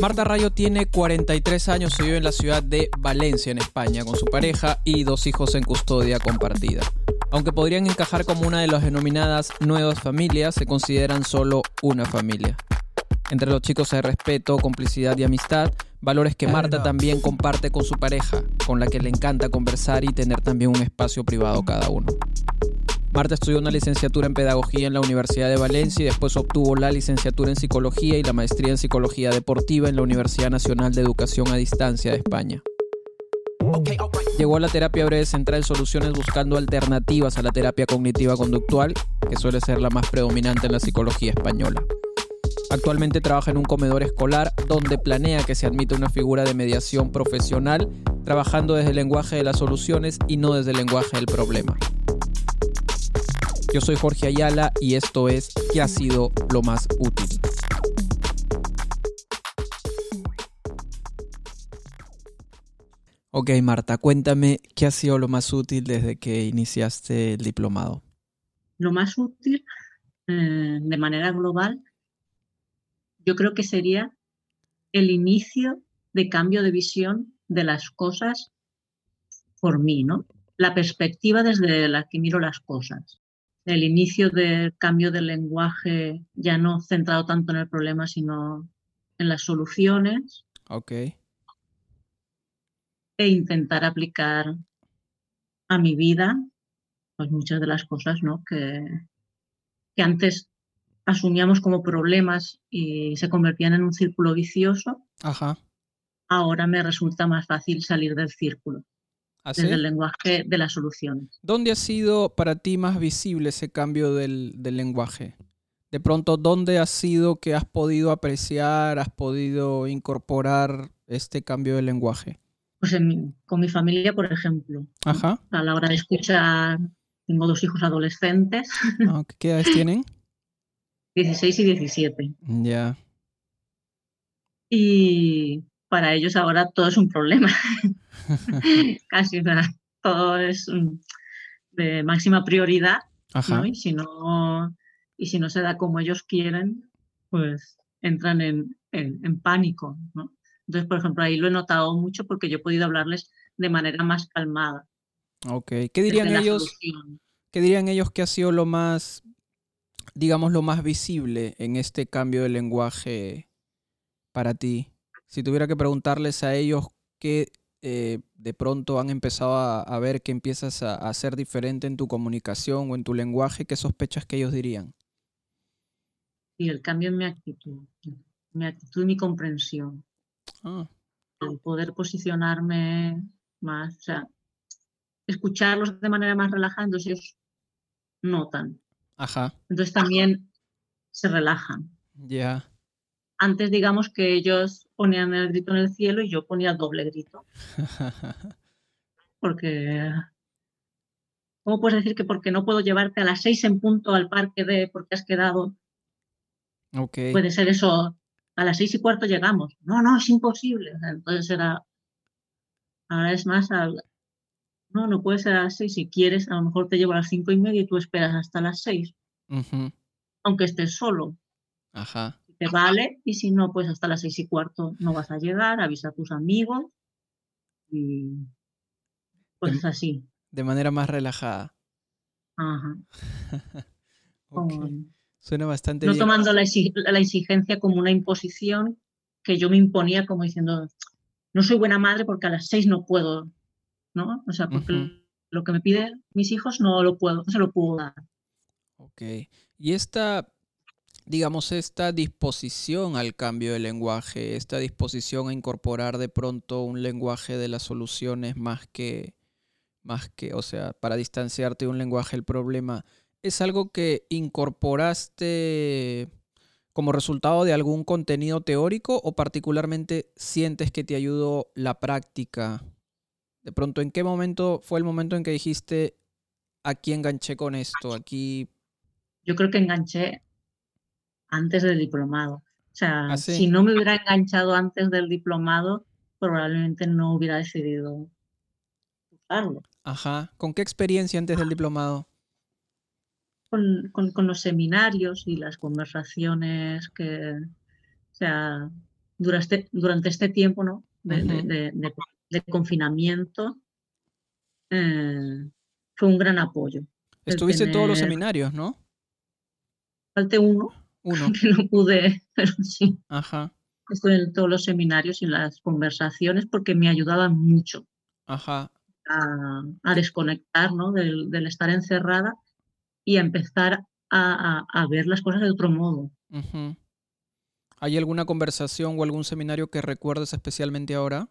Marta Rayo tiene 43 años y vive en la ciudad de Valencia, en España, con su pareja y dos hijos en custodia compartida. Aunque podrían encajar como una de las denominadas nuevas familias, se consideran solo una familia. Entre los chicos hay respeto, complicidad y amistad, valores que Marta también comparte con su pareja, con la que le encanta conversar y tener también un espacio privado cada uno. Marta estudió una licenciatura en Pedagogía en la Universidad de Valencia y después obtuvo la licenciatura en Psicología y la maestría en Psicología Deportiva en la Universidad Nacional de Educación a Distancia de España. Llegó a la terapia breve central soluciones buscando alternativas a la terapia cognitiva conductual, que suele ser la más predominante en la psicología española. Actualmente trabaja en un comedor escolar donde planea que se admita una figura de mediación profesional, trabajando desde el lenguaje de las soluciones y no desde el lenguaje del problema. Yo soy Jorge Ayala y esto es ¿Qué ha sido lo más útil? Ok, Marta, cuéntame qué ha sido lo más útil desde que iniciaste el diplomado. Lo más útil, eh, de manera global, yo creo que sería el inicio de cambio de visión de las cosas por mí, ¿no? La perspectiva desde la que miro las cosas. El inicio del cambio del lenguaje ya no centrado tanto en el problema, sino en las soluciones. Ok. E intentar aplicar a mi vida pues muchas de las cosas ¿no? que, que antes asumíamos como problemas y se convertían en un círculo vicioso, Ajá. ahora me resulta más fácil salir del círculo, ¿Así? desde el lenguaje de las soluciones. ¿Dónde ha sido para ti más visible ese cambio del, del lenguaje? De pronto, ¿dónde ha sido que has podido apreciar, has podido incorporar este cambio de lenguaje? Pues en mi- con mi familia, por ejemplo, Ajá. a la hora de escuchar, tengo dos hijos adolescentes, Ah, ¿Qué edades tienen? 16 y 17, Ya. y para ellos ahora todo es un problema, casi sea, todo es de máxima prioridad. Y si no, y si no se da como ellos quieren, pues entran en, en- en pánico, ¿no? Entonces, por ejemplo, ahí lo he notado mucho porque yo he podido hablarles de manera más calmada. Ok. ¿Qué dirían ellos? ¿Qué dirían ellos que ha sido lo más, digamos, lo más visible en este cambio de lenguaje para ti? Si tuviera que preguntarles a ellos qué eh, de pronto han empezado a, a ver que empiezas a, a ser diferente en tu comunicación o en tu lenguaje, ¿qué sospechas que ellos dirían? Y el cambio en mi actitud, mi actitud y mi comprensión, Ah, el poder posicionarme más, o sea, escucharlos de manera más relajada, entonces ellos notan. ajá, Entonces también se relajan. ya. Antes, digamos que ellos ponían el grito en el cielo y yo ponía el doble grito. Porque, ¿cómo puedes decir que porque no puedo llevarte a las seis en punto al parque de porque has quedado? Puede ser eso, a las seis y cuarto llegamos. No, no, es imposible. Entonces era, ahora es más al, no, no puede ser a las seis. Si quieres, a lo mejor te llevo a las cinco y media y tú esperas hasta las seis, aunque estés solo. ajá, te vale y si no, pues hasta las seis y cuarto no vas a llegar, avisa a tus amigos y pues es así. de manera más relajada. Ajá. Ok, Con- Suena bastante no bien. tomando la, la exigencia como una imposición que yo me imponía como diciendo, no soy buena madre porque a las seis no puedo, ¿no? O sea, porque lo que me piden mis hijos no lo puedo, no se lo puedo dar. Ok. Y esta, digamos, esta disposición al cambio de lenguaje, esta disposición a incorporar de pronto un lenguaje de las soluciones más que, más que, o sea, para distanciarte de un lenguaje del problema, ¿es algo que incorporaste como resultado de algún contenido teórico o particularmente sientes que te ayudó la práctica? De pronto, ¿en qué momento fue el momento en que dijiste, aquí enganché con esto, aquí Yo creo que enganché antes del diplomado. O sea, ¿Ah, sí? si no me hubiera enganchado antes del diplomado, probablemente no hubiera decidido usarlo. Ajá. ¿Con qué experiencia antes del diplomado? Con, con- con los seminarios y las conversaciones que, o sea, durante, durante este tiempo ¿no? de, confinamiento eh, fue un gran apoyo. Estuviste en todos los seminarios, ¿no? Falté uno, uno. que no pude, pero sí. Ajá. Estuve en todos los seminarios y en las conversaciones porque me ayudaban mucho Ajá. A, desconectar ¿no? del, estar encerrada y a empezar a, ver las cosas de otro modo. ¿Hay alguna conversación o algún seminario que recuerdes especialmente ahora?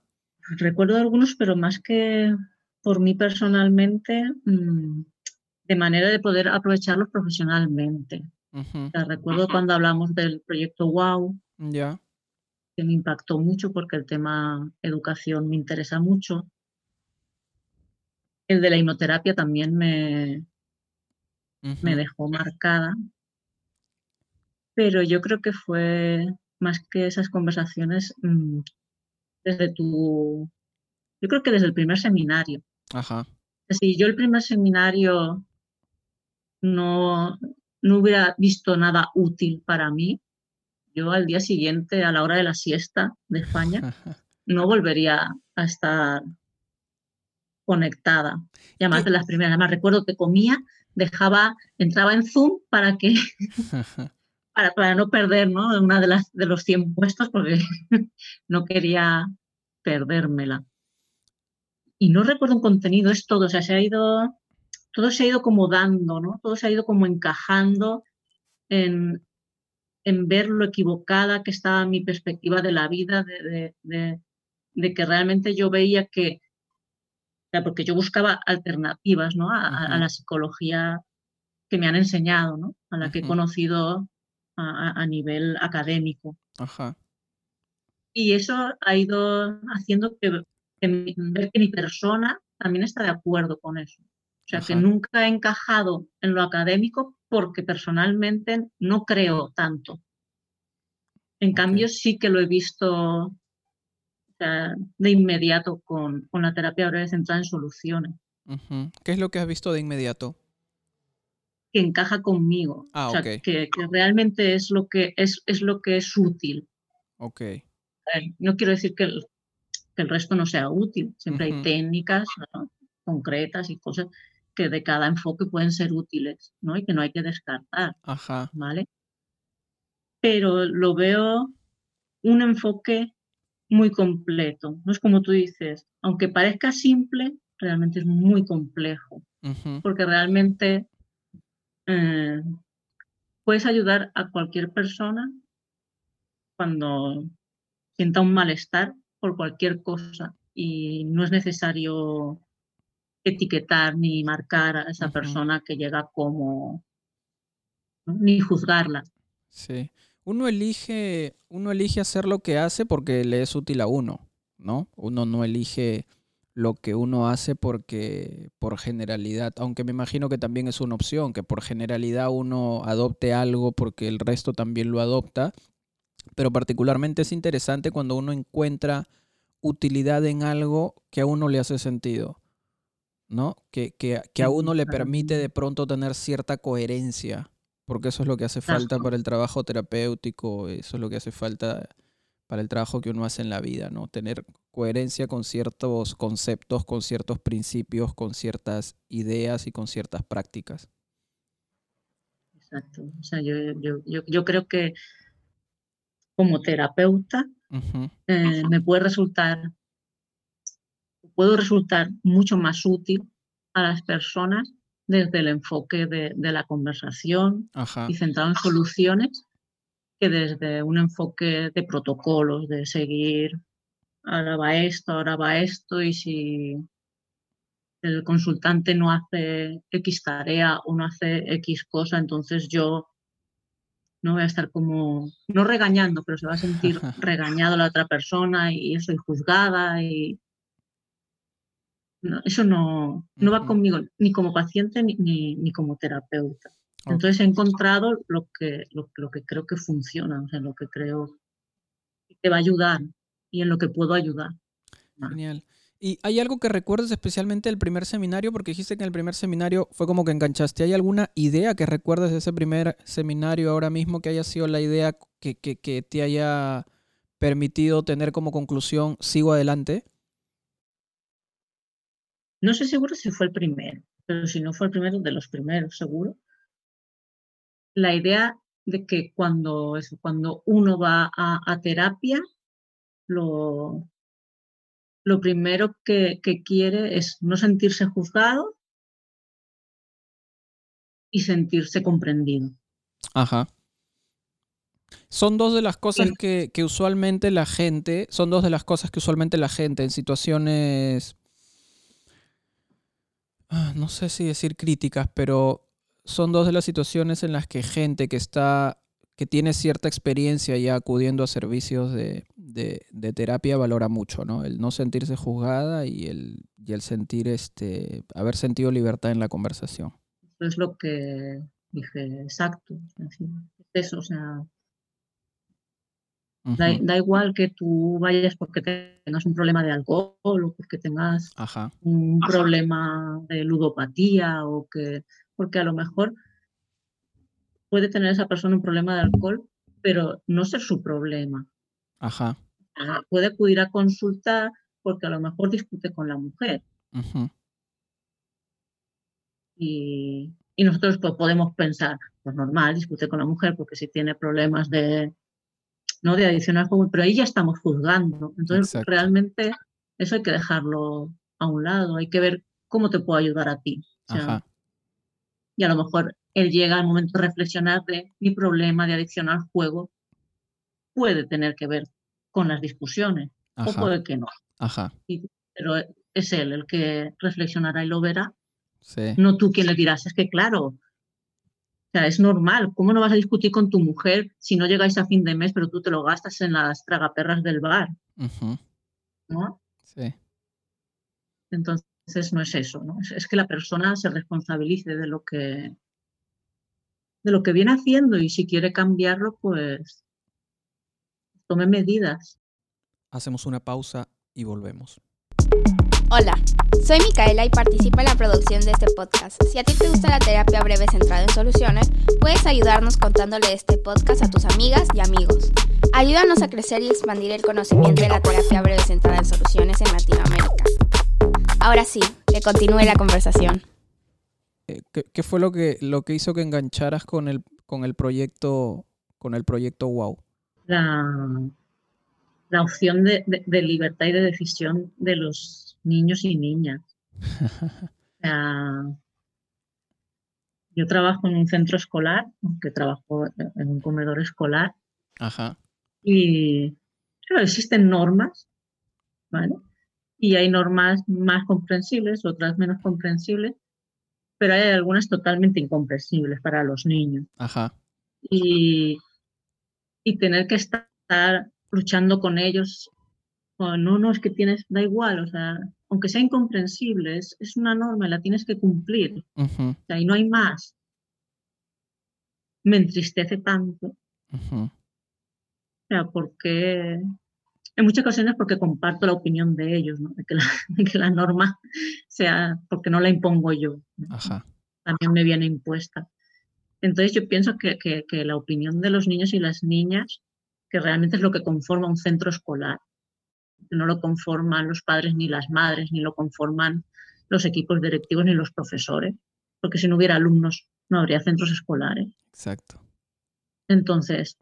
Recuerdo algunos, pero más que por mí personalmente, mm, de manera de poder aprovecharlos profesionalmente. Recuerdo cuando hablamos del proyecto WOW, ya. que me impactó mucho porque el tema educación me interesa mucho. El de la hipnoterapia también me, me dejó marcada. Pero yo creo que fue más que esas conversaciones mm, desde tu, yo creo que desde el primer seminario. Ajá. Si yo el primer seminario no, no hubiera visto nada útil para mí, yo al día siguiente, a la hora de la siesta de España, no volvería a estar conectada. Y además de las primeras, además recuerdo que comía, dejaba, entraba en Zoom para que para, para, no perder ¿no? una de las de los 100 puestos porque no quería perdérmela. Y no recuerdo un contenido, es todo, o sea, se ha ido, todo se ha ido como dando, ¿no? Todo se ha ido como encajando en, en ver lo equivocada que estaba mi perspectiva de la vida, de, de, de que realmente yo veía que porque yo buscaba alternativas ¿no? a, la psicología que me han enseñado, ¿no? a la que he conocido a, nivel académico. Y eso ha ido haciendo que, ver que mi persona también está de acuerdo con eso. O sea, que nunca he encajado en lo académico porque personalmente no creo tanto. En cambio, sí que lo he visto de inmediato con, con, la terapia breve centrada en soluciones. ¿Qué es lo que has visto de inmediato? Que encaja conmigo. Ah, o sea, que, que, realmente es lo que es, es lo que es útil. Ok. No quiero decir que el, que el resto no sea útil. Siempre hay técnicas concretas y cosas que de cada enfoque pueden ser útiles, ¿no? Y que no hay que descartar. Ajá. ¿Vale? Pero lo veo un enfoque muy completo. No es como tú dices, aunque parezca simple, realmente es muy complejo, porque realmente eh, puedes ayudar a cualquier persona cuando sienta un malestar por cualquier cosa y no es necesario etiquetar ni marcar a esa persona que llega como, ni juzgarla. Sí. Uno elige, uno elige hacer lo que hace porque le es útil a uno, ¿no? Uno no elige lo que uno hace porque por generalidad, aunque me imagino que también es una opción, que por generalidad uno adopte algo porque el resto también lo adopta, pero particularmente es interesante cuando uno encuentra utilidad en algo que a uno le hace sentido, ¿no? Que, que, que a uno le permite de pronto tener cierta coherencia porque eso es lo que hace falta para el trabajo terapéutico, eso es lo que hace falta para el trabajo que uno hace en la vida, ¿no? Tener coherencia con ciertos conceptos, con ciertos principios, con ciertas ideas y con ciertas prácticas. Exacto. O sea, yo, yo, yo, creo que como terapeuta eh, me puede resultar, puedo resultar mucho más útil a las personas desde el enfoque de, la conversación y centrado en soluciones que desde un enfoque de protocolos, de seguir, ahora va esto, ahora va esto, y si el consultante no hace X tarea o no hace X cosa, entonces yo no voy a estar como, no regañando, pero se va a sentir regañado la otra persona y soy juzgada y eso no, no va conmigo ni como paciente ni, ni, como terapeuta. Entonces he encontrado lo que, lo, que creo que funciona, o sea, lo que creo que va a ayudar y en lo que puedo ayudar. Genial. ¿Y hay algo que recuerdes especialmente del primer seminario? Porque dijiste que en el primer seminario fue como que enganchaste. ¿Hay alguna idea que recuerdes de ese primer seminario ahora mismo que haya sido la idea que, que, que te haya permitido tener como conclusión, sigo adelante? No sé seguro si fue el primero, pero si no fue el primero, de los primeros, seguro. La idea de que cuando, cuando uno va a, terapia, lo, lo primero que, que, quiere es no sentirse juzgado y sentirse comprendido. Ajá. Son dos de las cosas que, que, usualmente la gente, son dos de las cosas que usualmente la gente en situaciones, no sé si decir críticas, pero son dos de las situaciones en las que gente que está, que tiene cierta experiencia ya acudiendo a servicios de, de, terapia valora mucho, ¿no? El no sentirse juzgada y el, y el sentir, este, haber sentido libertad en la conversación. Eso es lo que dije, exacto. Eso, o sea, Da, igual que tú vayas porque tengas un problema de alcohol o porque tengas un problema de ludopatía o que, porque a lo mejor puede tener esa persona un problema de alcohol, pero no ser su problema. Ajá. Puede acudir a consultar porque a lo mejor discute con la mujer. y, y, nosotros pues, podemos pensar, pues normal, discute con la mujer porque si tiene problemas de, ¿no? de adicional pero ahí ya estamos juzgando. Entonces, realmente eso hay que dejarlo a un lado, hay que ver cómo te puedo ayudar a ti. y a lo mejor él llega al momento de reflexionar de mi problema de adicción al juego puede tener que ver con las discusiones o puede que no. Ajá. pero es él el que reflexionará y lo verá. No tú quien le dirás, es que claro, es normal. ¿Cómo no vas a discutir con tu mujer si no llegáis a fin de mes, pero tú te lo gastas en las tragaperras del bar? ¿No? Sí. Entonces no es eso, ¿no? Es, que la persona se responsabilice de lo que de lo que viene haciendo y si quiere cambiarlo, pues tome medidas. Hacemos una pausa y volvemos. Hola, soy Micaela y participo en la producción de este podcast. Si a ti te gusta la terapia breve centrada en soluciones, puedes ayudarnos contándole este podcast a tus amigas y amigos. Ayúdanos a crecer y expandir el conocimiento de la terapia breve centrada en soluciones en Latinoamérica. Ahora sí, que continúe la conversación. Eh, ¿Qué, fue lo que, lo que hizo que engancharas con el, con el proyecto con el proyecto WOW? La, la opción de, de libertad y de decisión de los niños y niñas. yo trabajo en un centro escolar, que trabajo en un comedor escolar. Ajá. Y existen normas, ¿vale? Y hay normas más comprensibles, otras menos comprensibles, pero hay algunas totalmente incomprensibles para los niños. Ajá. Y, y tener que estar luchando con ellos no, no, es que tienes, da igual, o sea, aunque sea incomprensible, es, una norma y la tienes que cumplir. o sea, y no hay más. Me entristece tanto. O sea, porque en muchas ocasiones porque comparto la opinión de ellos, ¿no? de, que la, que la norma sea, porque no la impongo yo. También me viene impuesta. Entonces yo pienso que, que, que la opinión de los niños y las niñas, que realmente es lo que conforma un centro escolar, no lo conforman los padres ni las madres, ni lo conforman los equipos directivos ni los profesores, porque si no hubiera alumnos no habría centros escolares. Exacto. Entonces,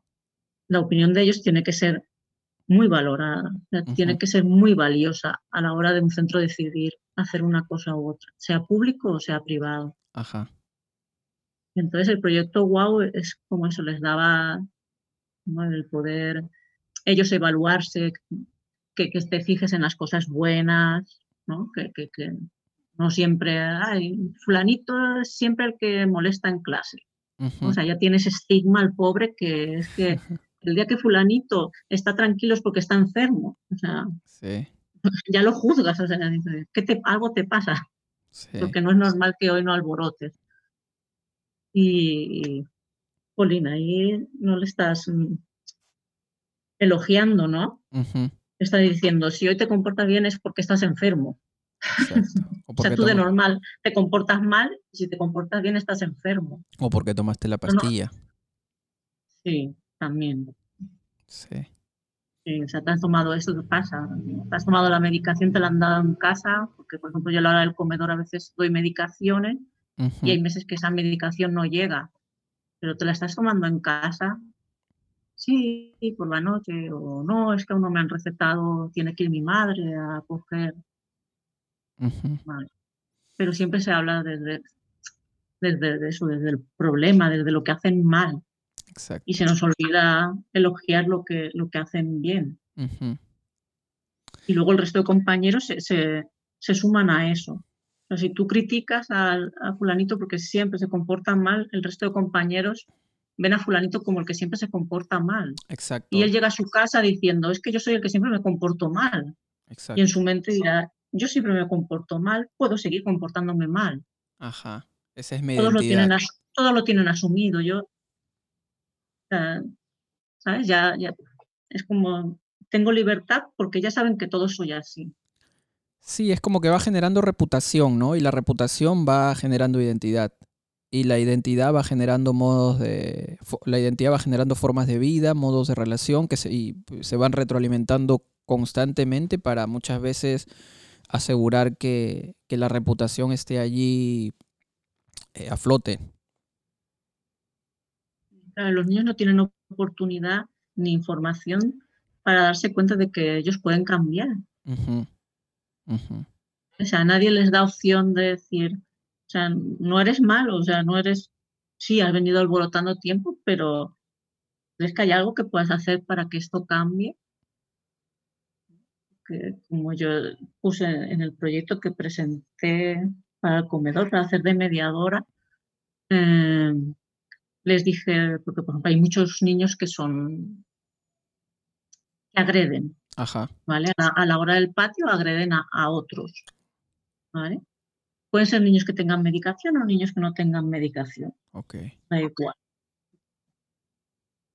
la opinión de ellos tiene que ser muy valorada, tiene que ser muy valiosa a la hora de un centro decidir hacer una cosa u otra, sea público o sea privado. Ajá. Entonces el proyecto WOW es como eso, les daba el poder ellos evaluarse, que, te fijes en las cosas buenas, ¿no? Que, no siempre, ay, fulanito es siempre el que molesta en clase. O sea, ya tienes estigma al pobre que es que el día que fulanito está tranquilo es porque está enfermo. O sea, ya lo juzgas, o sea, que te, algo te pasa. Porque no es normal que hoy no alborotes. Y, Polina, ahí no le estás mm, elogiando, ¿no? Está diciendo, si hoy te comportas bien es porque estás enfermo. O, sea, tú de normal te comportas mal y si te comportas bien estás enfermo. O porque tomaste la pastilla. Sí, también. Sí. Sí, o sea, te has tomado eso, ¿qué pasa? Te has tomado la medicación, te la han dado en casa, porque por ejemplo yo a la hora del comedor a veces doy medicaciones y hay meses que esa medicación no llega, pero te la estás tomando en casa, sí, por la noche, o no, es que aún no me han recetado, tiene que ir mi madre a coger. Vale. Pero siempre se habla desde, desde eso, desde el problema, desde lo que hacen mal. Y se nos olvida elogiar lo que, lo que hacen bien. Y luego el resto de compañeros se, se, suman a eso. O sea, si tú criticas al, a fulanito porque siempre se comporta mal, el resto de compañeros ven a fulanito como el que siempre se comporta mal. Exacto. Y él llega a su casa diciendo, es que yo soy el que siempre me comporto mal. Y en su mente dirá, yo siempre me comporto mal, puedo seguir comportándome mal. Ajá, ese es mi todos lo tienen Todos lo tienen asumido. Yo, ¿sabes? Ya, ya, es como, tengo libertad porque ya saben que todo soy así. Sí, es como que va generando reputación, ¿no? Y la reputación va generando identidad y la identidad va generando modos de la identidad va generando formas de vida, modos de relación que se, y se van retroalimentando constantemente para muchas veces asegurar que, la reputación esté allí eh, a flote. Los niños no tienen oportunidad ni información para darse cuenta de que ellos pueden cambiar. O sea, nadie les da opción de decir, o sea, no eres malo, o sea, no eres, sí, has venido alborotando tiempo, pero ¿crees que hay algo que puedas hacer para que esto cambie? Que, como yo puse en el proyecto que presenté para el comedor, para hacer de mediadora, em, les dije, porque por ejemplo hay muchos niños que son, que agreden, Ajá. ¿vale? A la, hora del patio agreden a, a otros, ¿vale? Pueden ser niños que tengan medicación o niños que no tengan medicación. Ok. Da igual.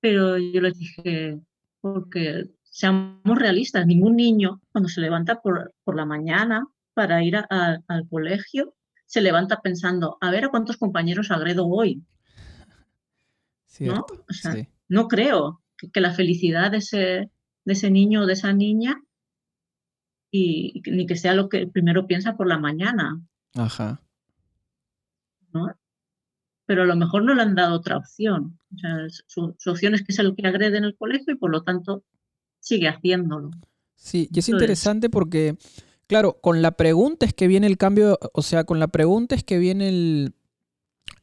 Pero yo les dije, porque seamos realistas, ningún niño cuando se levanta por, por la mañana para ir al colegio, se levanta pensando, a ver a cuántos compañeros agredo hoy. ¿No? no creo que, la felicidad de ese, de ese niño o de esa niña y, ni que sea lo que primero piensa por la mañana. Ajá. ¿no? Pero a lo mejor no le han dado otra opción. O sea, su, opción es que es el que agrede en el colegio y por lo tanto sigue haciéndolo. Sí, y es interesante porque, claro, con la pregunta es que viene el cambio, o sea, con la pregunta es que viene el,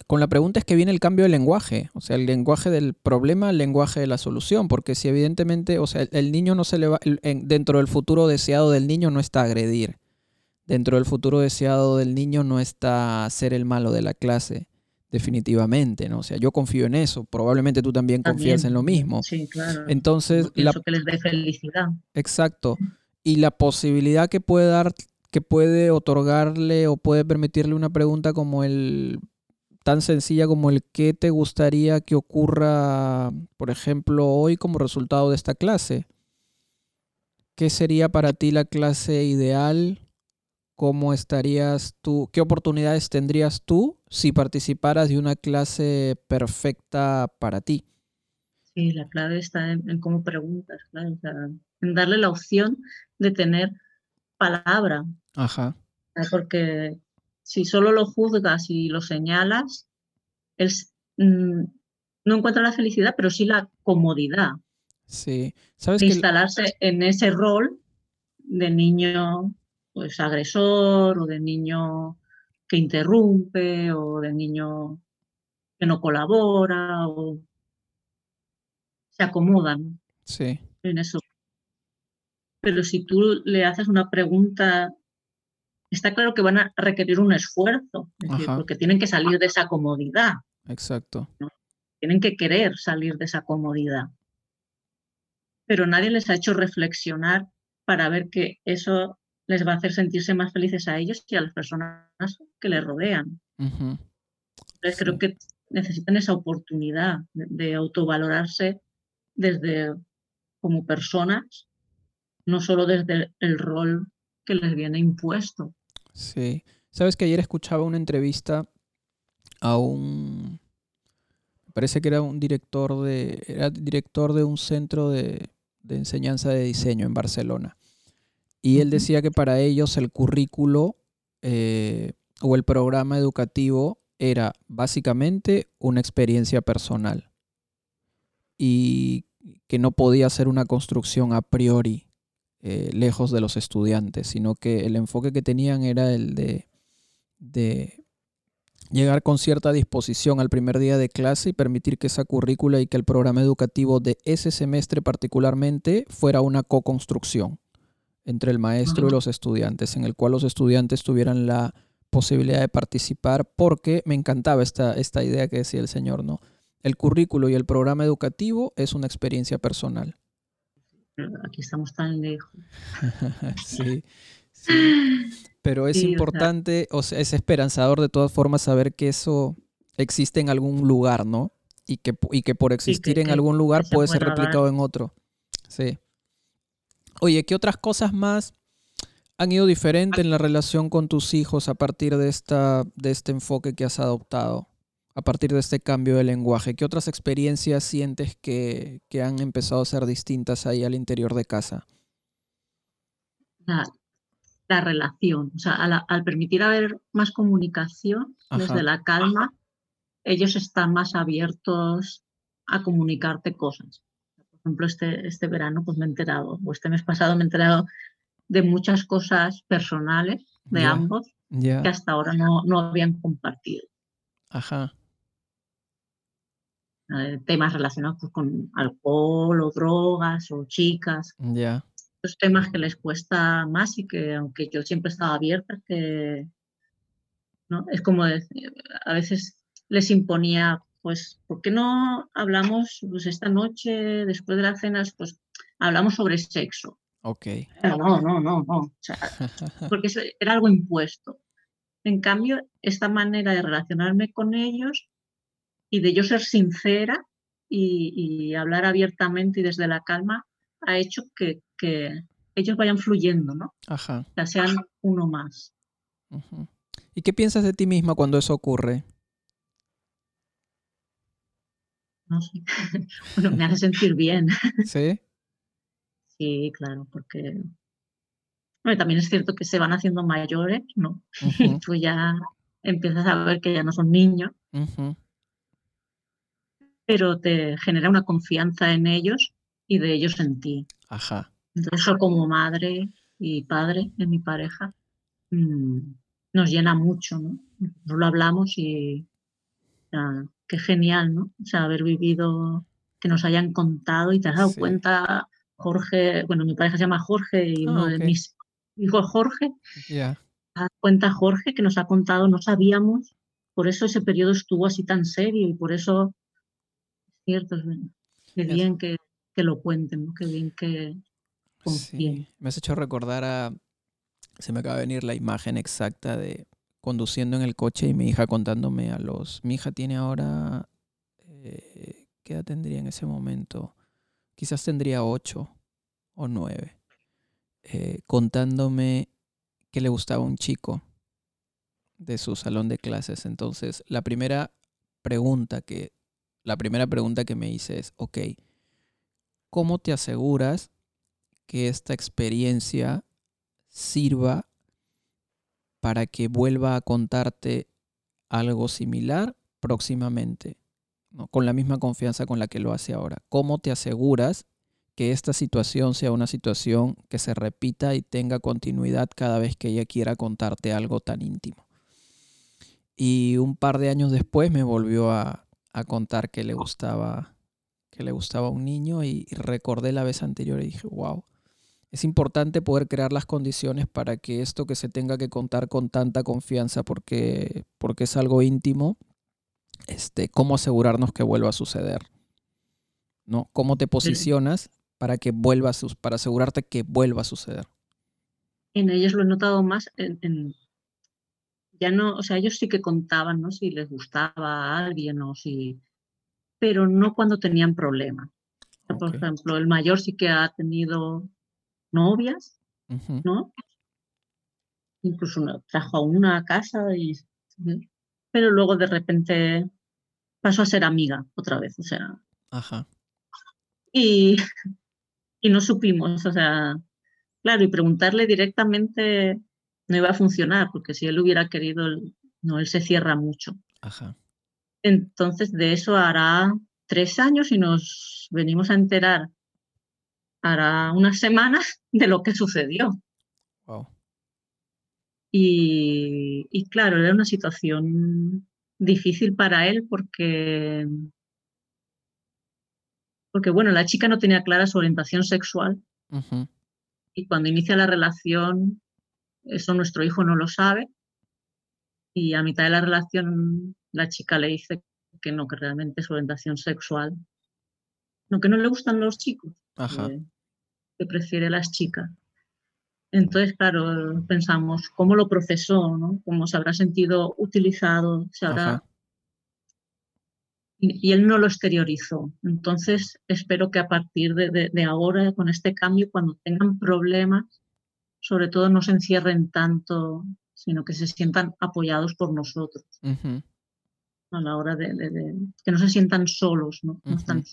con la pregunta es que viene el cambio de lenguaje, o sea, el lenguaje del problema, el lenguaje de la solución, porque si evidentemente, o sea, el, niño no se le va, dentro del futuro deseado del niño no está agredir, dentro del futuro deseado del niño no está ser el malo de la clase, definitivamente, ¿no? O sea, yo confío en eso, probablemente tú también, confías en lo mismo. Sí, claro. Entonces, la... que les dé felicidad. Exacto. Y la posibilidad que puede dar, que puede otorgarle o puede permitirle una pregunta como el tan sencilla como el qué te gustaría que ocurra, por ejemplo, hoy como resultado de esta clase. ¿Qué sería para ti la clase ideal? ¿Cómo estarías tú? ¿Qué oportunidades tendrías tú si participaras de una clase perfecta para ti? Sí, la clave está en, cómo preguntas, en darle la opción de tener palabra. Ajá. Porque si solo lo juzgas y lo señalas, él mm, no encuentra la felicidad, pero sí la comodidad. Sí, sabes de instalarse en ese rol de niño pues agresor o de niño que interrumpe o de niño que no colabora o se acomodan sí. en eso. Pero si tú le haces una pregunta, está claro que van a requerir un esfuerzo, porque tienen que salir de esa comodidad. Exacto. Tienen que querer salir de esa comodidad. Pero nadie les ha hecho reflexionar para ver que eso les va a hacer sentirse más felices a ellos y a las personas que les rodean. Entonces creo que necesitan esa oportunidad de, autovalorarse desde como personas, no solo desde el rol que les viene impuesto. Sí. Sabes que ayer escuchaba una entrevista a un parece que era un director de era director de un centro de de enseñanza de diseño en Barcelona. Y él decía que para ellos el currículo eh, o el programa educativo era básicamente una experiencia personal y que no podía ser una construcción a priori eh, lejos de los estudiantes, sino que el enfoque que tenían era el de, de llegar con cierta disposición al primer día de clase y permitir que esa currícula y que el programa educativo de ese semestre particularmente fuera una co-construcción entre el maestro y los estudiantes, en el cual los estudiantes tuvieran la posibilidad de participar, porque me encantaba esta, esta idea que decía el señor, ¿no? El currículo y el programa educativo es una experiencia personal. Aquí estamos tan lejos. sí, Pero es importante, o sea, es esperanzador de todas formas saber que eso existe en algún lugar, ¿no? Y que, y que por existir en algún lugar puede ser replicado en otro. Sí. Oye, ¿qué otras cosas más han ido diferente en la relación con tus hijos a partir de, esta, de este enfoque que has adoptado? A partir de este cambio de lenguaje, ¿qué otras experiencias sientes que, han empezado a ser distintas ahí al interior de casa? La, relación, o sea, al, permitir haber más comunicación desde la calma, ellos están más abiertos a comunicarte cosas ejemplo, este, este verano pues me he enterado, o este mes pasado me he enterado de muchas cosas personales de ambos que hasta ahora no, no habían compartido. Ajá. Eh, temas relacionados pues, con alcohol o drogas o chicas. Ya. Los temas que les cuesta más y que aunque yo siempre estaba abierta, que ¿no? es como a veces les imponía pues, ¿por qué no hablamos pues, esta noche, después de las cenas, pues hablamos sobre sexo? Ok. No, no, no, no. porque era algo impuesto. En cambio, esta manera de relacionarme con ellos y de yo ser sincera y, hablar abiertamente y desde la calma ha hecho que, ellos vayan fluyendo, ¿no? Ajá. Ya sean uno más. ¿Y qué piensas de ti misma cuando eso ocurre? No sé, bueno, me hace sentir bien. ¿Sí? Sí, claro, porque también es cierto que se van haciendo mayores, ¿no? Y tú ya empiezas a ver que ya no son niños, pero te genera una confianza en ellos y de ellos en ti. Ajá. Entonces, eso como madre y padre de mi pareja mm, nos llena mucho, ¿no? Nos lo hablamos y qué genial, ¿no? O sea, haber vivido, que nos hayan contado y te has dado cuenta, Jorge, bueno, mi pareja se llama Jorge y ah, uno de mis hijos Jorge. Ya. Te das cuenta, Jorge, que nos ha contado, no sabíamos, por eso ese periodo estuvo así tan serio y por eso, es cierto, es qué bien que, que, lo cuenten, ¿no? Qué bien que confíen. Me has hecho recordar a, se me acaba de venir la imagen exacta de conduciendo en el coche y mi hija contándome a los... Mi hija tiene ahora... Eh, ¿Qué edad tendría en ese momento? Quizás tendría ocho o nueve. Eh, contándome que le gustaba un chico de su salón de clases. Entonces, la primera pregunta que, la primera pregunta que me hice es, ok, ¿cómo te aseguras que esta experiencia sirva para que vuelva a contarte algo similar próximamente, ¿no? con la misma confianza con la que lo hace ahora. ¿Cómo te aseguras que esta situación sea una situación que se repita y tenga continuidad cada vez que ella quiera contarte algo tan íntimo? Y un par de años después me volvió a, contar que le gustaba que le gustaba un niño y recordé la vez anterior y dije, wow, es importante poder crear las condiciones para que esto que se tenga que contar con tanta confianza porque, porque es algo íntimo, este, cómo asegurarnos que vuelva a suceder. ¿No? ¿Cómo te posicionas para que vuelva a para asegurarte que vuelva a suceder? En ellos lo he notado más en, ya no, o sea, ellos sí que contaban, ¿no? Si les gustaba a alguien o si, pero no cuando tenían problemas. Por ejemplo, el mayor sí que ha tenido novias, ¿no? Incluso trajo a una a casa, y, pero luego de repente pasó a ser amiga otra vez, o sea. Ajá. Y, y no supimos, o sea, claro, y preguntarle directamente no iba a funcionar, porque si él hubiera querido, no, él se cierra mucho. Ajá. Entonces, de eso hará tres años y nos venimos a enterar, hará unas semanas de lo que sucedió. Wow. Y, y claro, era una situación difícil para él porque, porque, bueno, la chica no tenía clara su orientación sexual y cuando inicia la relación, eso nuestro hijo no lo sabe y a mitad de la relación la chica le dice que no, que realmente su orientación sexual, no, que no le gustan los chicos, Ajá. que, que prefiere las chicas. Entonces, claro, pensamos, ¿cómo lo procesó? ¿no? ¿Cómo se habrá sentido utilizado? ¿Se habrá... Y, y él no lo exteriorizó. Entonces, espero que a partir de, de- de ahora, con este cambio, cuando tengan problemas, sobre todo no se encierren tanto, sino que se sientan apoyados por nosotros a la hora de, que no se sientan solos, ¿no? No están Ujú.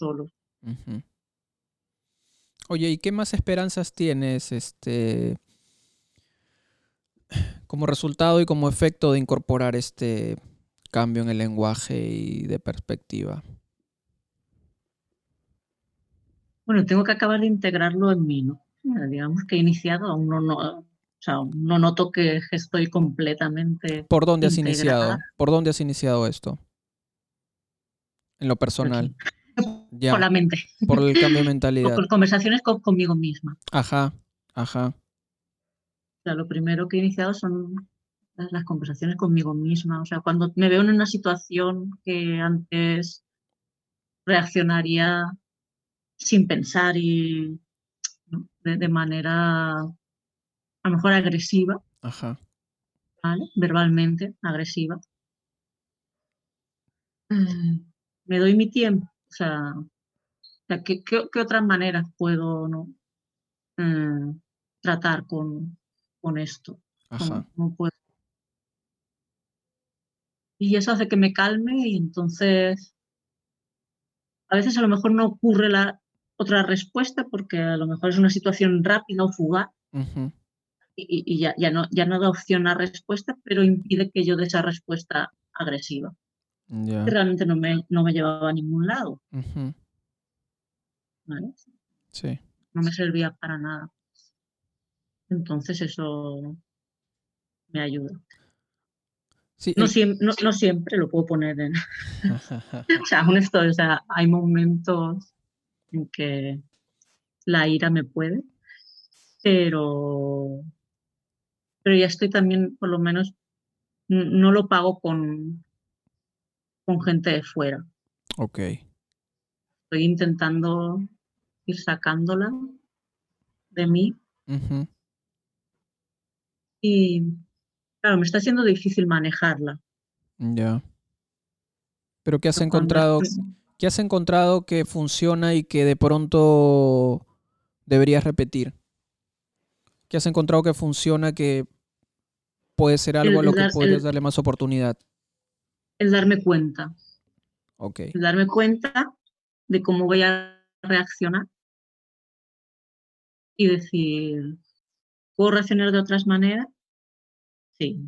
Oye, ¿y qué más esperanzas tienes este como resultado y como efecto de incorporar este cambio en el lenguaje y de perspectiva? Bueno, tengo que acabar de integrarlo en mí, ¿no? Digamos que he iniciado, aún no, no, o sea, no noto que estoy completamente ¿Por dónde has integrada. iniciado? ¿Por dónde has iniciado esto? En lo personal. Ya, por la mente, por el cambio de o mentalidad. por conversaciones con- conmigo misma. Ajá, ajá. O sea, lo primero que he iniciado son las, las conversaciones conmigo misma. O sea, cuando me veo en una situación que antes reaccionaría sin pensar y ¿no? de, de manera a lo mejor agresiva, Ajá. ¿vale? Verbalmente agresiva. Mm, Me doy mi tiempo. O sea, o sea, ¿qué, qué- qué otras maneras puedo ¿no? Mm, tratar con, con esto? ¿Cómo- Ajá. cómo puedo? Y eso hace que me calme y entonces a veces a lo mejor no ocurre la otra respuesta porque a lo mejor es una situación rápida o fugaz y, y- y ya, ya, no, ya no da opción a respuesta, pero impide que yo dé esa respuesta agresiva, Que realmente no me, no me llevaba a ningún lado. ¿vale? Sí. no me servía para nada. Entonces eso me ayuda. Sí, No, siem- no, no siempre lo puedo poner en... O sea, honesto, o sea, hay momentos en que la ira me puede, pero, pero ya estoy también, por lo menos, no lo pago con, con gente de fuera. ok. Estoy intentando ir sacándola de mí y, claro, me está siendo difícil manejarla. Ya. Pero ¿qué has encontrado? ¿Qué has encontrado que funciona y que de pronto deberías repetir? ¿Qué has encontrado que funciona que puede ser algo a El lo que dar- podrías el- darle más oportunidad? El darme cuenta, Ok. el darme cuenta de cómo voy a reaccionar y decir, ¿puedo reaccionar de otras maneras? Sí.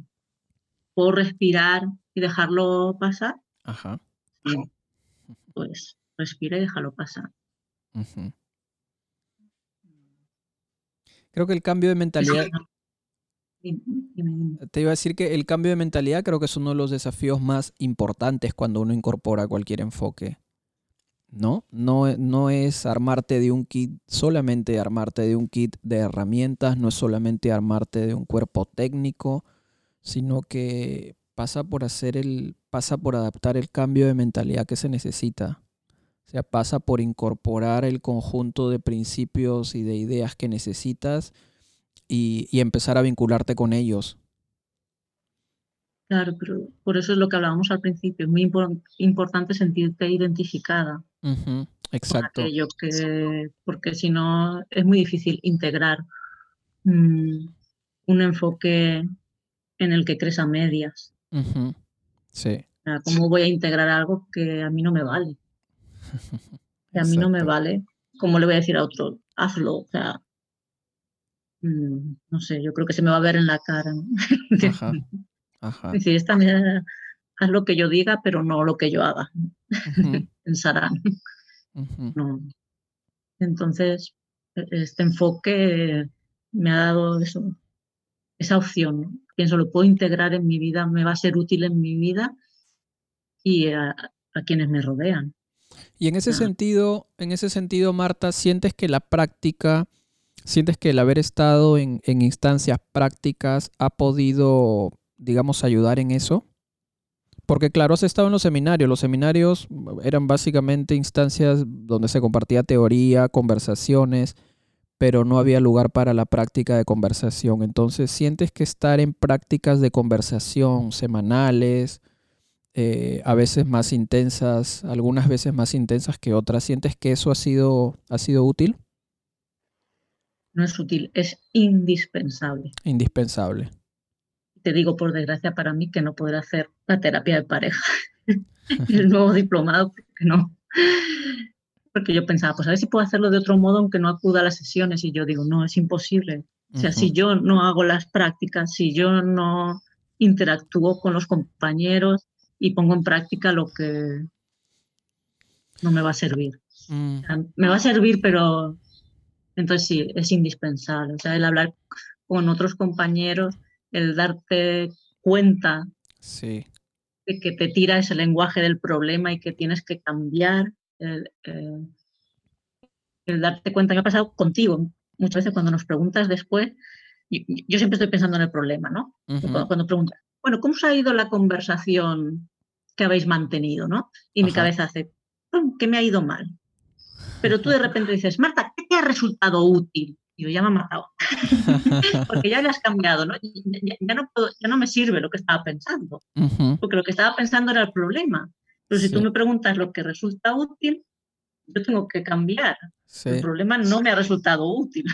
¿Puedo respirar y dejarlo pasar? Ajá. Sí. Pues respira y déjalo pasar. Creo que el cambio de mentalidad. Te iba a decir que el cambio de mentalidad creo que es uno de los desafíos más importantes cuando uno incorpora cualquier enfoque. ¿No? No, no es armarte de un kit, solamente armarte de un kit de herramientas, no es solamente armarte de un cuerpo técnico, sino que pasa por hacer el, pasa por adaptar el cambio de mentalidad que se necesita. O sea, pasa por incorporar el conjunto de principios y de ideas que necesitas y, y empezar a vincularte con ellos. Claro, pero por eso es lo que hablábamos al principio. Es muy impor- importante sentirte identificada Exacto. aquello que, porque si no es muy difícil integrar mm, un enfoque en el que crees a medias. Ujú, Sí. O sea, ¿Cómo voy a integrar algo que a mí no me vale? Que a mí no me vale ¿cómo le voy a decir a otro? Hazlo, o sea, no sé, yo creo que se me va a ver en la cara. ¿no? Ajá. Ajá. Decir, esta mira, haz lo que yo diga, pero no lo que yo haga. Ujú, Pensarán. ujú. No. Entonces, e- este enfoque me ha dado eso, esa opción. ¿no? Pienso, lo puedo integrar en mi vida, me va a ser útil en mi vida y a, a quienes me rodean. Y en ese Ah. sentido, en ese sentido, Marta, ¿sientes que la práctica, sientes que el haber estado en, en instancias prácticas ha podido, digamos, ayudar en eso? Porque claro, has estado en los seminarios. Los seminarios eran básicamente instancias donde se compartía teoría, conversaciones, pero no había lugar para la práctica de conversación. Entonces, ¿sientes que estar en prácticas de conversación semanales, eh, a veces más intensas, algunas veces más intensas que otras, ¿sientes que eso ha sido, ha sido útil? No es útil, es indispensable. Indispensable. Te digo, por desgracia para mí, que no podré hacer la terapia de pareja. el nuevo diplomado, porque no. Porque yo pensaba, pues a ver si puedo hacerlo de otro modo aunque no acuda a las sesiones. Y yo digo, no, es imposible. O sea, si yo no hago las prácticas, si yo no interactúo con los compañeros y pongo en práctica lo que no me va a servir. mm, O sea, me va a servir, pero entonces sí, es indispensable. O sea, el hablar con otros compañeros, el darte cuenta sí, de que te tira ese lenguaje del problema y que tienes que cambiar, el, eh, el darte cuenta, me ha pasado contigo muchas veces cuando nos preguntas después, yo, yo siempre estoy pensando en el problema, ¿no? Cuando, cuando preguntas, bueno, ¿cómo os ha ido la conversación que habéis mantenido, ¿no? Y mi cabeza hace, "Mm, ¿qué me ha ido mal? Pero tú de repente dices, Marta, ¿qué te ha resultado útil? Y yo ya me ha matado, porque ya le has cambiado, ¿no? Ya, ya no puedo- ya no me sirve lo que estaba pensando porque lo que estaba pensando era el problema. Pero si tú me preguntas lo que resulta útil, yo tengo que cambiar. sí, El problema no me ha resultado útil.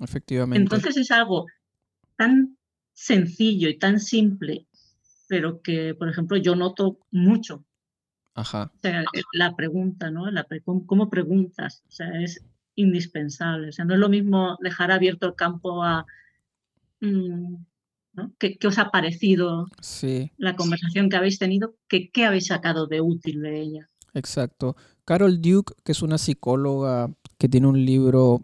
Efectivamente. Entonces es algo tan sencillo y tan simple, pero que, por ejemplo, yo noto mucho. Ajá. O sea, eh, la pregunta, ¿no? La pre- ¿cómo, preguntas? O sea, es indispensable. O sea, no es lo mismo dejar abierto el campo a... mm, ¿no? ¿Qué, qué os ha parecido Sí, la conversación que habéis tenido? ¿Qué, ¿Qué habéis sacado de útil de ella? exacto. Carol Duke, que es una psicóloga que tiene un libro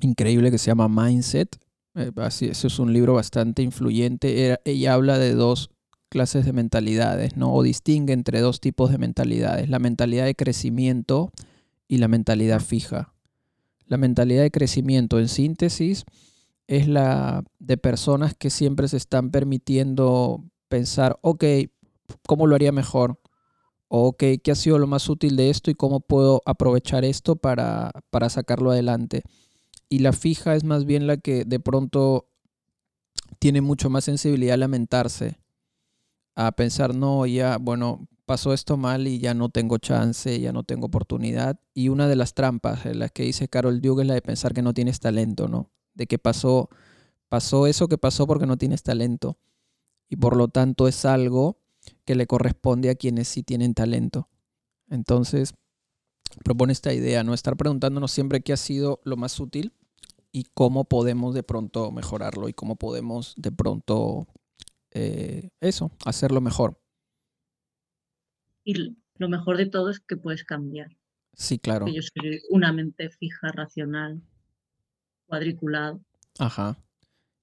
increíble que se llama Mindset. eh, así, ese es un libro bastante influyente. Era- ella habla de dos clases de mentalidades, ¿no? O distingue entre dos tipos de mentalidades. La mentalidad de crecimiento y la mentalidad fija. La mentalidad de crecimiento, en síntesis, es la de personas que siempre se están permitiendo pensar, ok, ¿cómo lo haría mejor? O, ok, ¿qué ha sido lo más útil de esto y cómo puedo aprovechar esto para, para sacarlo adelante? Y la fija es más bien la que de pronto tiene mucho más sensibilidad a lamentarse, a pensar, no, ya, bueno, pasó esto mal y ya no tengo chance, ya no tengo oportunidad. Y una de las trampas en las que dice Carol Duke es la de pensar que no tienes talento, ¿no? De que pasó, pasó eso que pasó porque no tienes talento. Y por lo tanto es algo que le corresponde a quienes sí tienen talento. Entonces, propone esta idea, ¿no? Estar preguntándonos siempre qué ha sido lo más útil y cómo podemos de pronto mejorarlo y cómo podemos de pronto eh, eso, hacerlo mejor. Y lo mejor de todo es que puedes cambiar. Sí, claro. Yo soy una mente fija, racional, cuadriculado. Ajá.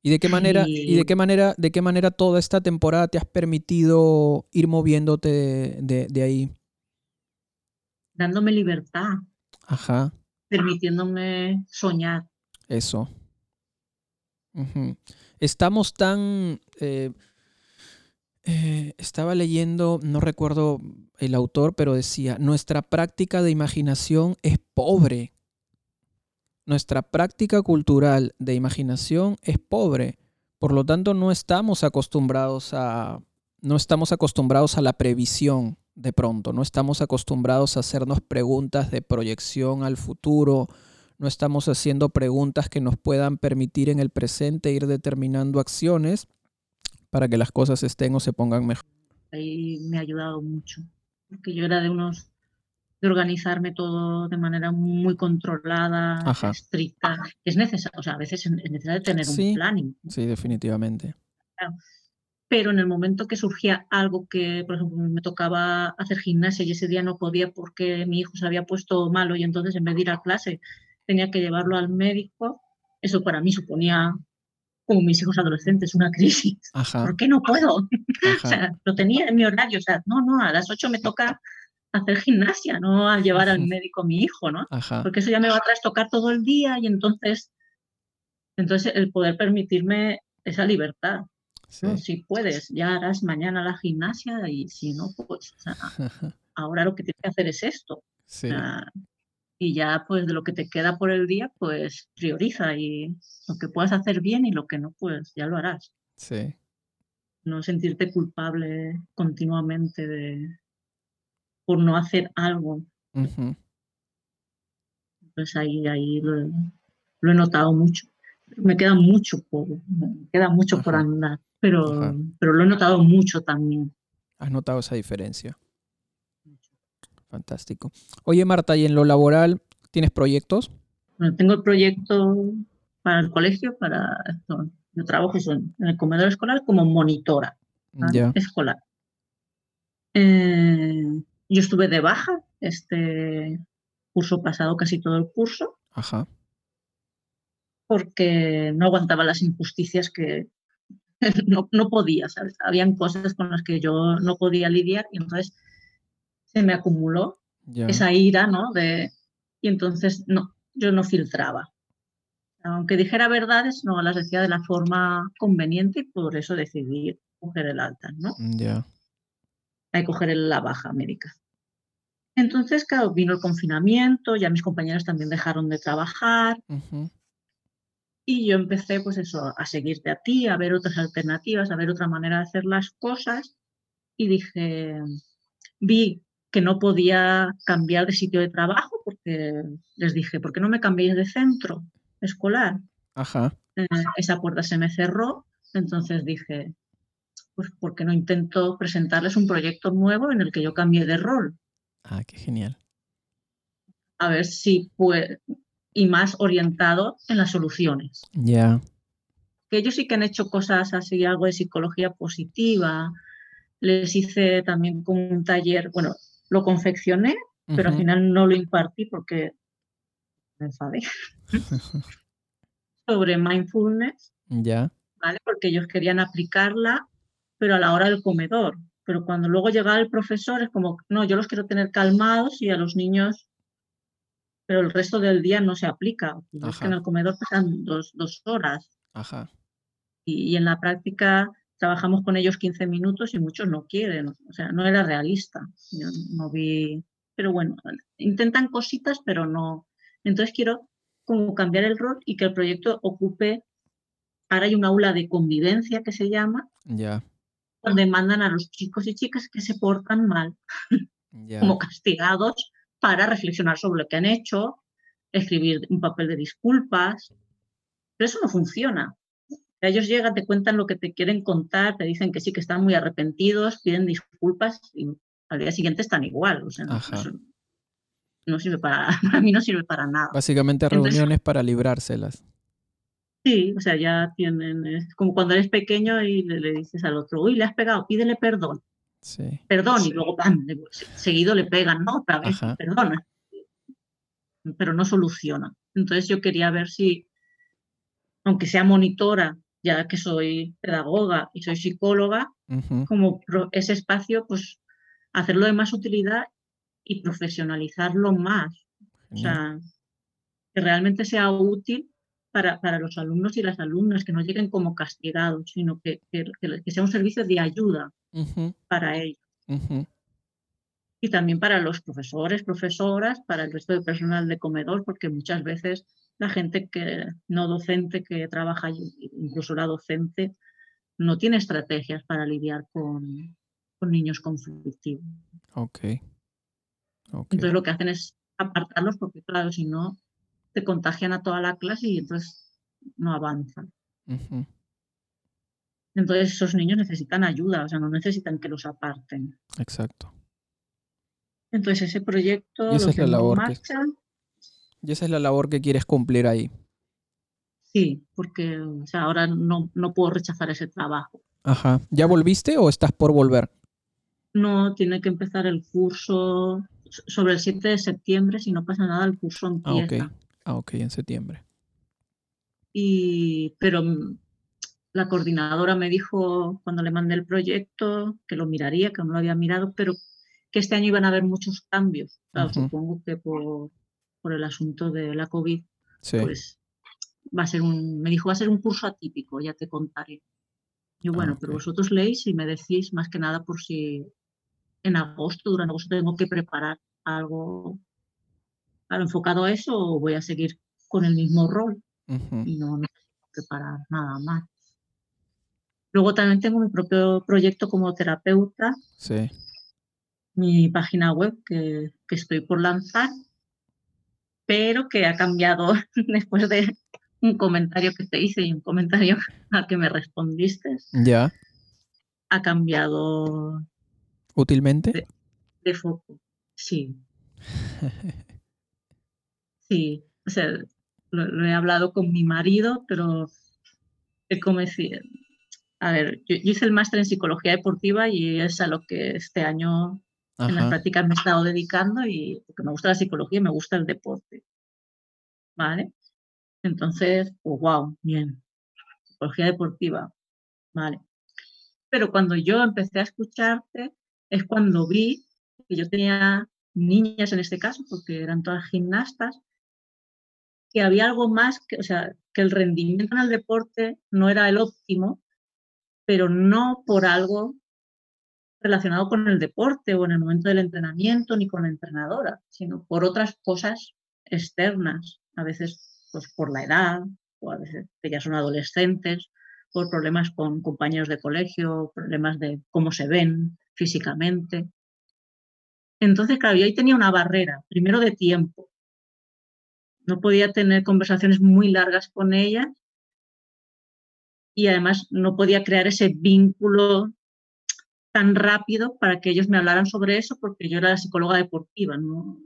¿Y de qué manera, y de qué manera, de qué manera toda esta temporada te has permitido ir moviéndote de, de- de ahí? dándome libertad, Ajá, permitiéndome soñar. eso. Estamos tan... eh, eh, estaba leyendo, no recuerdo el autor, pero decía, nuestra práctica de imaginación es pobre. Nuestra práctica cultural de imaginación es pobre. Por lo tanto, no estamos acostumbrados a, no estamos acostumbrados a la previsión de pronto, no estamos acostumbrados a hacernos preguntas de proyección al futuro, no estamos haciendo preguntas que nos puedan permitir en el presente ir determinando acciones para que las cosas estén o se pongan mejor. Ahí me ha ayudado mucho. Porque yo era de unos de organizarme todo de manera muy controlada, Ajá. estricta. Es necesario, o sea, a veces es necesario tener un Sí, planning. ¿no? sí, definitivamente. Pero en el momento que surgía algo que, por ejemplo, me tocaba hacer gimnasia y ese día no podía porque mi hijo se había puesto malo y entonces en vez de ir a clase tenía que llevarlo al médico, eso para mí suponía, como mis hijos adolescentes, una crisis. Ajá, ¿Por qué no puedo? O sea, lo tenía en mi horario, o sea, no, no, a las 8 me toca hacer gimnasia, no a llevar al médico a mi hijo, ¿no? ajá, Porque eso ya me va a trastocar todo el día y entonces, entonces el poder permitirme esa libertad. Si puedes, ya harás mañana la gimnasia y si no, pues o sea, ahora lo que tienes que hacer es esto. O Sí, sea, y ya pues de lo que te queda por el día, pues prioriza y lo que puedas hacer bien y lo que no, pues ya lo harás. sí, No sentirte culpable continuamente de, por no hacer algo. ujú, Pues ahí, ahí lo, he- lo he notado mucho. Me queda mucho por, me queda mucho por andar, pero, pero lo he notado mucho también. ¿Has notado esa diferencia? Fantástico. Oye, Marta, ¿y en lo laboral tienes proyectos? Bueno, tengo el proyecto para el colegio, para esto. Yo trabajo en, el comedor escolar como monitora. Ya, escolar. Eh, yo estuve de baja este curso pasado, casi todo el curso, ajá, porque no aguantaba las injusticias que no, no podía, ¿sabes? Habían cosas con las que yo no podía lidiar y entonces se me acumuló ya, esa ira, ¿no? De, y entonces no, yo no filtraba. Aunque dijera verdades, no las decía de la forma conveniente y por eso decidí coger el alta, ¿no? ya, Hay que coger la baja médica. Entonces, claro, vino el confinamiento, ya mis compañeros también dejaron de trabajar ujú, y yo empecé, pues eso, a seguirte a ti, a ver otras alternativas, a ver otra manera de hacer las cosas y dije, vi que no podía cambiar de sitio de trabajo porque les dije, ¿por qué no me cambiáis de centro escolar? ajá, Eh, esa puerta se me cerró, entonces dije, pues ¿por qué no intento presentarles un proyecto nuevo en el que yo cambie de rol? ah, qué genial, A ver si puede, y más orientado en las soluciones. ya, Que ellos sí que han hecho cosas así, algo de psicología positiva, les hice también como un taller, bueno, lo confeccioné, pero al final no lo impartí porque me enfadé, sobre mindfulness, ya, ¿vale? Porque ellos querían aplicarla, pero a la hora del comedor. Pero cuando luego llegaba el profesor es como, no, yo los quiero tener calmados y a los niños, pero el resto del día no se aplica. Pues es que en el comedor pasan dos, dos horas. Ajá, y, y en la práctica trabajamos con ellos 15 minutos y muchos no quieren. O sea, no era realista. Yo no vi, pero bueno, intentan cositas, pero no. Entonces quiero como cambiar el rol y que el proyecto ocupe, ahora hay un aula de convivencia que se llama, donde mandan a los chicos y chicas que se portan mal como castigados para reflexionar sobre lo que han hecho, escribir un papel de disculpas. Pero eso no funciona. Ellos llegan, te cuentan lo que te quieren contar, te dicen que sí, que están muy arrepentidos, piden disculpas y al día siguiente están igual. O sea, Ajá. no sirve para, para mí no sirve para nada. Básicamente Entonces- reuniones para librárselas. Sí, o sea, ya tienen, es como cuando eres pequeño y le, le dices al otro, uy, le has pegado, pídele perdón. Sí, perdón, y luego seguido le pegan, ¿no? Otra vez, Ajá. perdona. Pero no soluciona. Entonces yo quería ver si, aunque sea monitora, ya que soy pedagoga y soy psicóloga, como ese espacio, pues hacerlo de más utilidad y profesionalizarlo más. O sea, que realmente sea útil para, para los alumnos y las alumnas, que no lleguen como castigados, sino que, que, que sea un servicio de ayuda para ellos. y también para los profesores, profesoras, para el resto del personal de comedor, porque muchas veces la gente que no docente que trabaja allí, incluso la docente, no tiene estrategias para lidiar con, con niños conflictivos. Ok. Ok. Entonces lo que hacen es apartarlos porque claro, si no, te contagian a toda la clase y entonces no avanzan. Entonces esos niños necesitan ayuda, o sea, no necesitan que los aparten. Exacto. Entonces ese proyecto Y esa lo es la tengo en labor que- marcha. Y esa es la labor que quieres cumplir ahí. Sí, porque o sea, ahora no, no puedo rechazar ese trabajo. Ajá. ¿Ya volviste o estás por volver? No, tiene que empezar el curso so- sobre el 7 de septiembre, si no pasa nada, el curso Ah, empieza. ok. Ah, ok, en septiembre. Y, pero mm, la coordinadora me dijo cuando le mandé el proyecto que lo miraría, que no lo había mirado, pero que este año iban a haber muchos cambios. Claro, supongo que por, por el asunto de la COVID, Sí. pues va a ser un, me dijo, va a ser un curso atípico, ya te contaré. Yo, Ah, bueno, pero vosotros leéis y me decís más que nada por si en agosto, durante agosto, tengo que preparar algo enfocado a eso o voy a seguir con el mismo rol Ujú. y no necesito preparar nada más. Luego también tengo mi propio proyecto como terapeuta, Sí. mi página web que, que estoy por lanzar, pero que ha cambiado después de un comentario que te hice y un comentario al que me respondiste, ¿Ya? ha cambiado ¿Útilmente? de foco. Sí, sí. O sea, lo, lo he hablado con mi marido, pero es como decir, a ver, yo, yo hice el máster en psicología deportiva y es a lo que este año en las prácticas me he estado dedicando y porque me gusta la psicología y me gusta el deporte. ¿Vale? Entonces, pues wow, bien. Psicología deportiva. Vale. Pero cuando yo empecé a escucharte es cuando vi que yo tenía niñas en este caso, porque eran todas gimnastas, que había algo más, que, o sea, que el rendimiento en el deporte no era el óptimo, pero no por algo relacionado con el deporte o en el momento del entrenamiento ni con la entrenadora, sino por otras cosas externas, a veces pues por la edad o a veces que ya son adolescentes, por problemas con compañeros de colegio, problemas de cómo se ven físicamente. Entonces, claro, yo ahí tenía una barrera, primero de tiempo. No podía tener conversaciones muy largas con ellas y además no podía crear ese vínculo tan rápido para que ellos me hablaran sobre eso porque yo era la psicóloga deportiva, ¿no?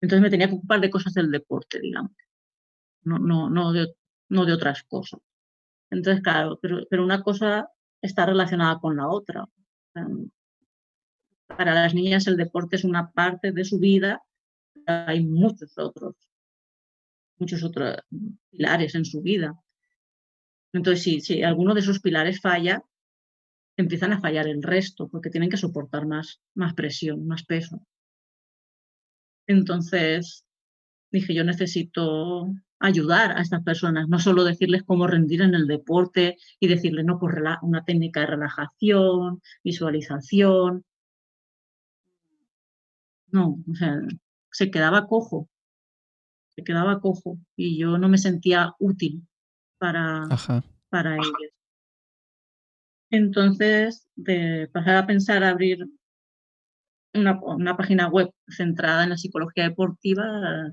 Entonces me tenía que ocupar de cosas del deporte, digamos, no, no, no, de, no de otras cosas. Entonces, claro, pero, pero una cosa está relacionada con la otra. Para las niñas el deporte es una parte de su vida, hay muchos otros, muchos otros pilares en su vida. Entonces, si, si alguno de esos pilares falla, empiezan a fallar el resto, porque tienen que soportar más, más presión, más peso. Entonces, dije, yo necesito ayudar a estas personas, no solo decirles cómo rendir en el deporte y decirles, no, pues una técnica de relajación, visualización. No, o sea, se quedaba cojo, se quedaba cojo y yo no me sentía útil para, Ajá. para ellos. Entonces, de pasar a pensar abrir una, una, página web centrada en la psicología deportiva,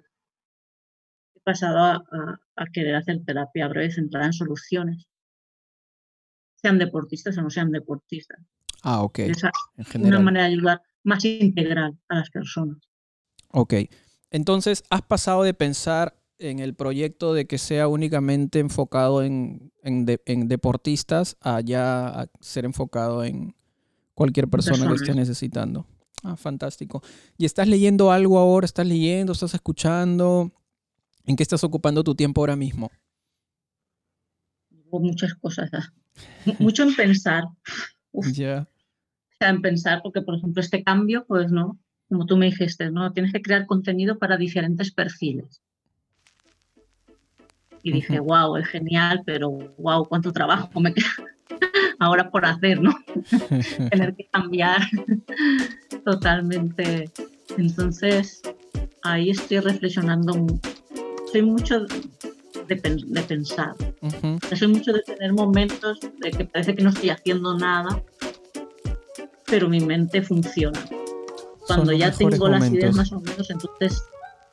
he pasado a, a, a, querer hacer terapia breve centrada en soluciones, sean deportistas o no sean deportistas. Ah, ok. Esa en una manera de ayudar más integral a las personas. Ok. Entonces, has pasado de pensar en el proyecto de que sea únicamente enfocado en, en, de, en deportistas a ya a ser enfocado en cualquier persona Personas. que esté necesitando. Ah, fantástico. ¿Y estás leyendo algo ahora? ¿Estás leyendo? ¿Estás escuchando? ¿En qué estás ocupando tu tiempo ahora mismo? Muchas cosas. ¿ah? Mucho en pensar. Ya. o sea, en pensar, porque por ejemplo este cambio, pues no, como tú me dijiste, ¿no? Tienes que crear contenido para diferentes perfiles. Y dije, wow, es genial, pero wow, cuánto trabajo me queda ahora por hacer, ¿no? Tener que cambiar totalmente. Entonces, ahí estoy reflexionando. Soy mucho de, de pensar. Ujú. Yo soy mucho de tener momentos de que parece que no estoy haciendo nada, pero mi mente funciona. Cuando ya tengo las ideas momentos. más o menos, entonces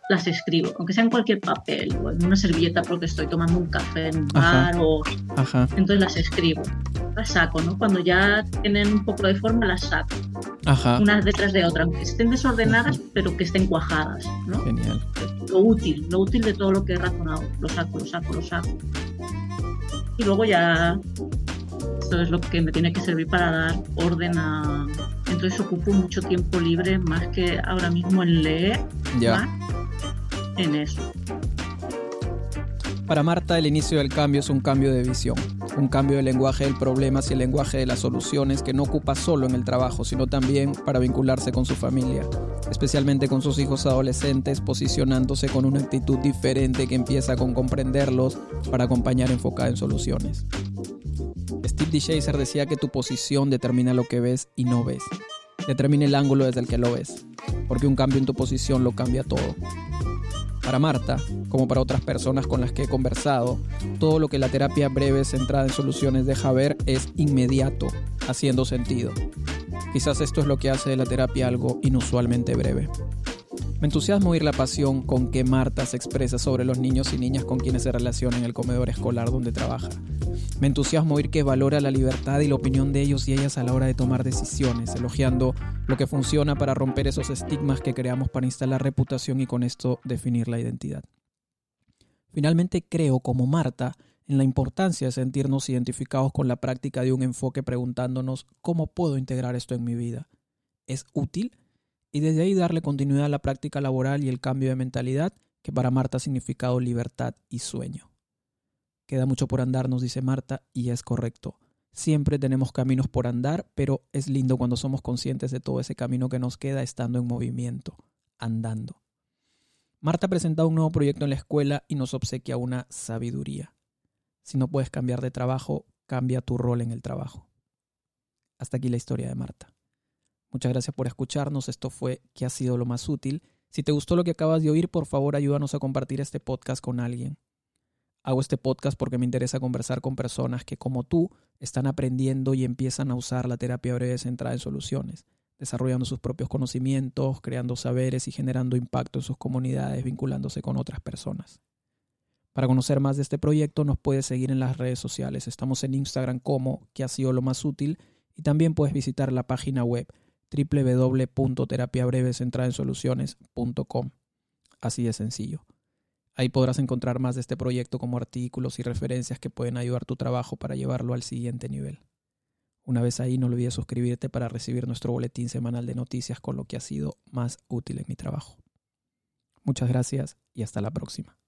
las escribo, aunque sea en cualquier papel o en una servilleta porque estoy tomando un café en un Ajá. bar o Ajá. entonces las escribo, las saco, ¿no? Cuando ya tienen un poco de forma las saco unas detrás de otras, que estén desordenadas, pero que estén cuajadas. ¿no? Genial. Lo útil, lo útil de todo lo que he razonado. Lo saco, lo saco, lo saco. Y luego ya esto es lo que me tiene que servir para dar orden a... Entonces ocupo mucho tiempo libre más que ahora mismo en leer, ya. En eso. Para Marta, el inicio del cambio es un cambio de visión, un cambio del lenguaje del problema hacia el lenguaje de las soluciones que no ocupa solo en el trabajo, sino también para vincularse con su familia, especialmente con sus hijos adolescentes, posicionándose con una actitud diferente que empieza con comprenderlos para acompañar enfocada en soluciones. Steve D. Chaser decía que tu posición determina lo que ves y no ves. Determina el ángulo desde el que lo ves, porque un cambio en tu posición lo cambia todo. Para Marta, como para otras personas con las que he conversado, todo lo que la terapia breve centrada en soluciones deja ver es inmediato, haciendo sentido. Quizás esto es lo que hace de la terapia algo inusualmente breve. Me entusiasma oír la pasión con que Marta se expresa sobre los niños y niñas con quienes se relaciona en el comedor escolar donde trabaja. Me entusiasma oír que valora la libertad y la opinión de ellos y ellas a la hora de tomar decisiones, elogiando lo que funciona para romper esos estigmas que creamos para instalar reputación y con esto definir la identidad. Finalmente creo, como Marta, en la importancia de sentirnos identificados con la práctica de un enfoque preguntándonos cómo puedo integrar esto en mi vida. ¿Es útil? Y desde ahí darle continuidad a la práctica laboral y el cambio de mentalidad que para Marta ha significado libertad y sueño. Queda mucho por andar, nos dice Marta, y es correcto. Siempre tenemos caminos por andar, pero es lindo cuando somos conscientes de todo ese camino que nos queda estando en movimiento, andando. Marta ha presentado un nuevo proyecto en la escuela y nos obsequia una sabiduría. Si no puedes cambiar de trabajo, cambia tu rol en el trabajo. Hasta aquí la historia de Marta. Muchas gracias por escucharnos. Esto fue ¿Qué ha sido lo más útil? Si te gustó lo que acabas de oír, por favor ayúdanos a compartir este podcast con alguien. Hago este podcast porque me interesa conversar con personas que, como tú, están aprendiendo y empiezan a usar la terapia breve centrada en soluciones, desarrollando sus propios conocimientos, creando saberes y generando impacto en sus comunidades, vinculándose con otras personas. Para conocer más de este proyecto nos puedes seguir en las redes sociales. Estamos en Instagram como que ha sido lo más útil y también puedes visitar la página web www.terapiabrevecentraensoluciones.com. Así de sencillo. Ahí podrás encontrar más de este proyecto como artículos y referencias que pueden ayudar tu trabajo para llevarlo al siguiente nivel. Una vez ahí, no olvides suscribirte para recibir nuestro boletín semanal de noticias con lo que ha sido más útil en mi trabajo. Muchas gracias y hasta la próxima.